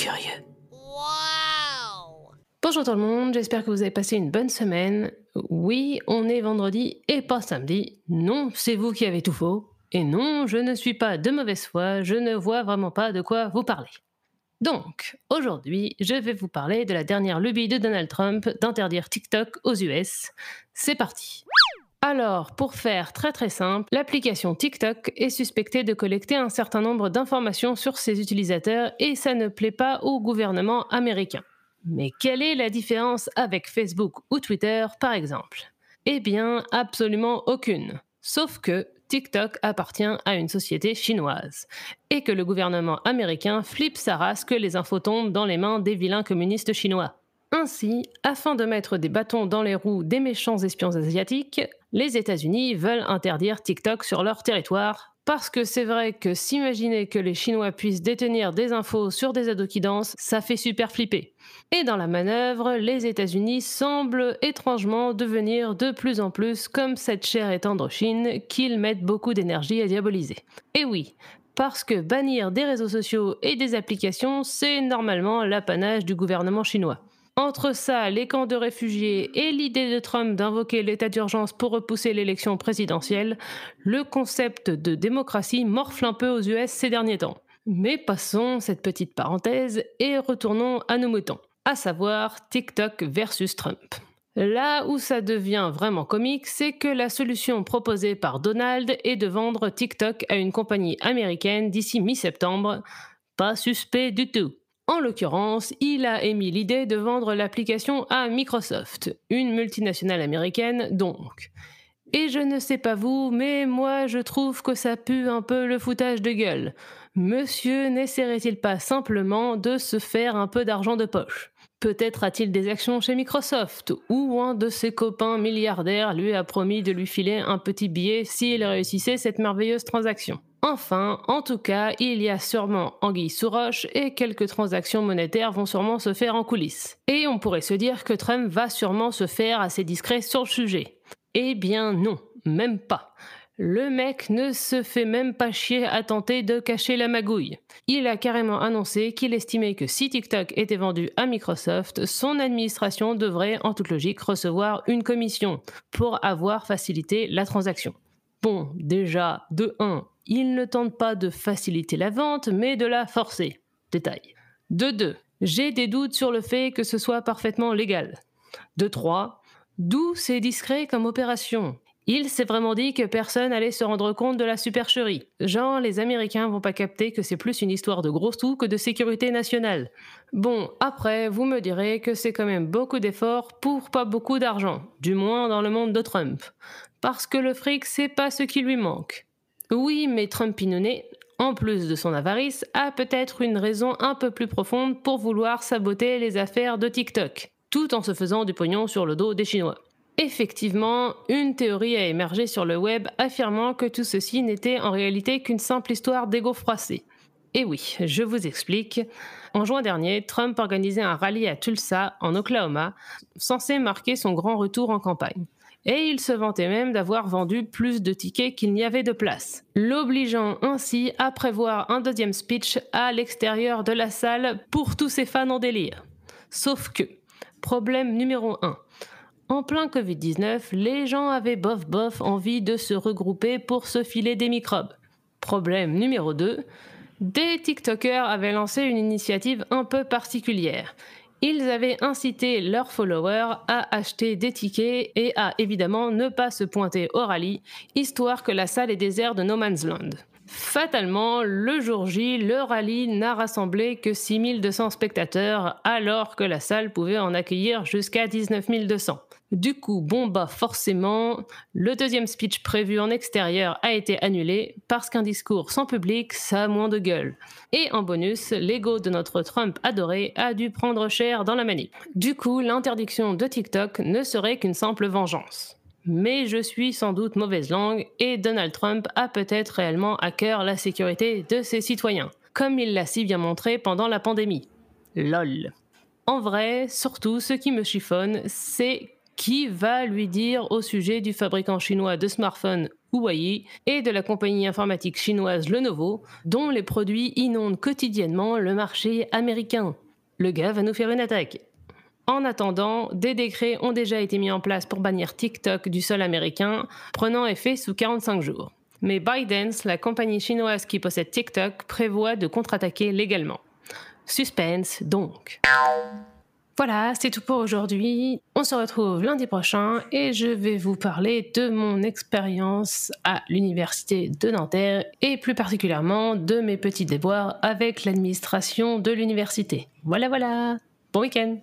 curieux. Bonjour tout le monde, j'espère que vous avez passé une bonne semaine. Oui, on est vendredi et pas samedi. Non, c'est vous qui avez tout faux. Et non, je ne suis pas de mauvaise foi, je ne vois vraiment pas de quoi vous parler. Donc, aujourd'hui, je vais vous parler de la dernière lubie de Donald Trump d'interdire TikTok aux US. C'est parti. Alors, pour faire très très simple, l'application TikTok est suspectée de collecter un certain nombre d'informations sur ses utilisateurs et ça ne plaît pas au gouvernement américain. Mais quelle est la différence avec Facebook ou Twitter par exemple? Eh bien, absolument aucune. Sauf que TikTok appartient à une société chinoise et que le gouvernement américain flippe sa race que les infos tombent dans les mains des vilains communistes chinois. Ainsi, afin de mettre des bâtons dans les roues des méchants espions asiatiques, les États-Unis veulent interdire TikTok sur leur territoire parce que c'est vrai que s'imaginer que les Chinois puissent détenir des infos sur des ados qui dansent, ça fait super flipper. Et dans la manœuvre, les États-Unis semblent étrangement devenir de plus en plus comme cette chère et tendre Chine qu'ils mettent beaucoup d'énergie à diaboliser. Et oui, parce que bannir des réseaux sociaux et des applications, c'est normalement l'apanage du gouvernement chinois. Entre ça, les camps de réfugiés et l'idée de Trump d'invoquer l'état d'urgence pour repousser l'élection présidentielle, le concept de démocratie morfle un peu aux US ces derniers temps. Mais passons cette petite parenthèse et retournons à nos moutons, à savoir TikTok versus Trump. Là où ça devient vraiment comique, c'est que la solution proposée par Donald est de vendre TikTok à une compagnie américaine d'ici mi-septembre. Pas suspect du tout. En l'occurrence, il a émis l'idée de vendre l'application à Microsoft, une multinationale américaine donc. Et je ne sais pas vous, mais moi je trouve que ça pue un peu le foutage de gueule. Monsieur n'essaierait-il pas simplement de se faire un peu d'argent de poche? Peut-être a-t-il des actions chez Microsoft, ou un de ses copains milliardaires lui a promis de lui filer un petit billet s'il réussissait cette merveilleuse transaction. Enfin, en tout cas, il y a sûrement anguille sous roche et quelques transactions monétaires vont sûrement se faire en coulisses. Et on pourrait se dire que Trump va sûrement se faire assez discret sur le sujet. Eh bien non, même pas. Le mec ne se fait même pas chier à tenter de cacher la magouille. Il a carrément annoncé qu'il estimait que si TikTok était vendu à Microsoft, son administration devrait en toute logique recevoir une commission pour avoir facilité la transaction. Bon, déjà, de 1, il ne tente pas de faciliter la vente, mais de la forcer. Détail. De 2. J'ai des doutes sur le fait que ce soit parfaitement légal. De 3. D'où c'est discret comme opération il s'est vraiment dit que personne allait se rendre compte de la supercherie. Genre, les Américains vont pas capter que c'est plus une histoire de gros sous que de sécurité nationale. Bon, après, vous me direz que c'est quand même beaucoup d'efforts pour pas beaucoup d'argent, du moins dans le monde de Trump. Parce que le fric, c'est pas ce qui lui manque. Oui, mais Trump Pinonnet, en plus de son avarice, a peut-être une raison un peu plus profonde pour vouloir saboter les affaires de TikTok, tout en se faisant du pognon sur le dos des Chinois. Effectivement, une théorie a émergé sur le web affirmant que tout ceci n'était en réalité qu'une simple histoire d'égo froissé. Et oui, je vous explique. En juin dernier, Trump organisait un rallye à Tulsa, en Oklahoma, censé marquer son grand retour en campagne et il se vantait même d'avoir vendu plus de tickets qu'il n'y avait de place, l'obligeant ainsi à prévoir un deuxième speech à l'extérieur de la salle pour tous ses fans en délire. Sauf que, problème numéro 1. En plein Covid-19, les gens avaient bof bof envie de se regrouper pour se filer des microbes. Problème numéro 2. Des TikTokers avaient lancé une initiative un peu particulière. Ils avaient incité leurs followers à acheter des tickets et à évidemment ne pas se pointer au rallye, histoire que la salle est déserte de No Man's Land. Fatalement, le jour J, le rallye n'a rassemblé que 6200 spectateurs, alors que la salle pouvait en accueillir jusqu'à 19 200. Du coup, bon bah forcément, le deuxième speech prévu en extérieur a été annulé parce qu'un discours sans public, ça a moins de gueule. Et en bonus, l'ego de notre Trump adoré a dû prendre cher dans la manip. Du coup, l'interdiction de TikTok ne serait qu'une simple vengeance. Mais je suis sans doute mauvaise langue et Donald Trump a peut-être réellement à cœur la sécurité de ses citoyens, comme il l'a si bien montré pendant la pandémie. LOL. En vrai, surtout, ce qui me chiffonne, c'est qui va lui dire au sujet du fabricant chinois de smartphones Huawei et de la compagnie informatique chinoise Lenovo, dont les produits inondent quotidiennement le marché américain. Le gars va nous faire une attaque. En attendant, des décrets ont déjà été mis en place pour bannir TikTok du sol américain, prenant effet sous 45 jours. Mais ByteDance, la compagnie chinoise qui possède TikTok, prévoit de contre-attaquer légalement. Suspense donc. Voilà, c'est tout pour aujourd'hui. On se retrouve lundi prochain et je vais vous parler de mon expérience à l'université de Nanterre et plus particulièrement de mes petits déboires avec l'administration de l'université. Voilà, voilà. Bon week-end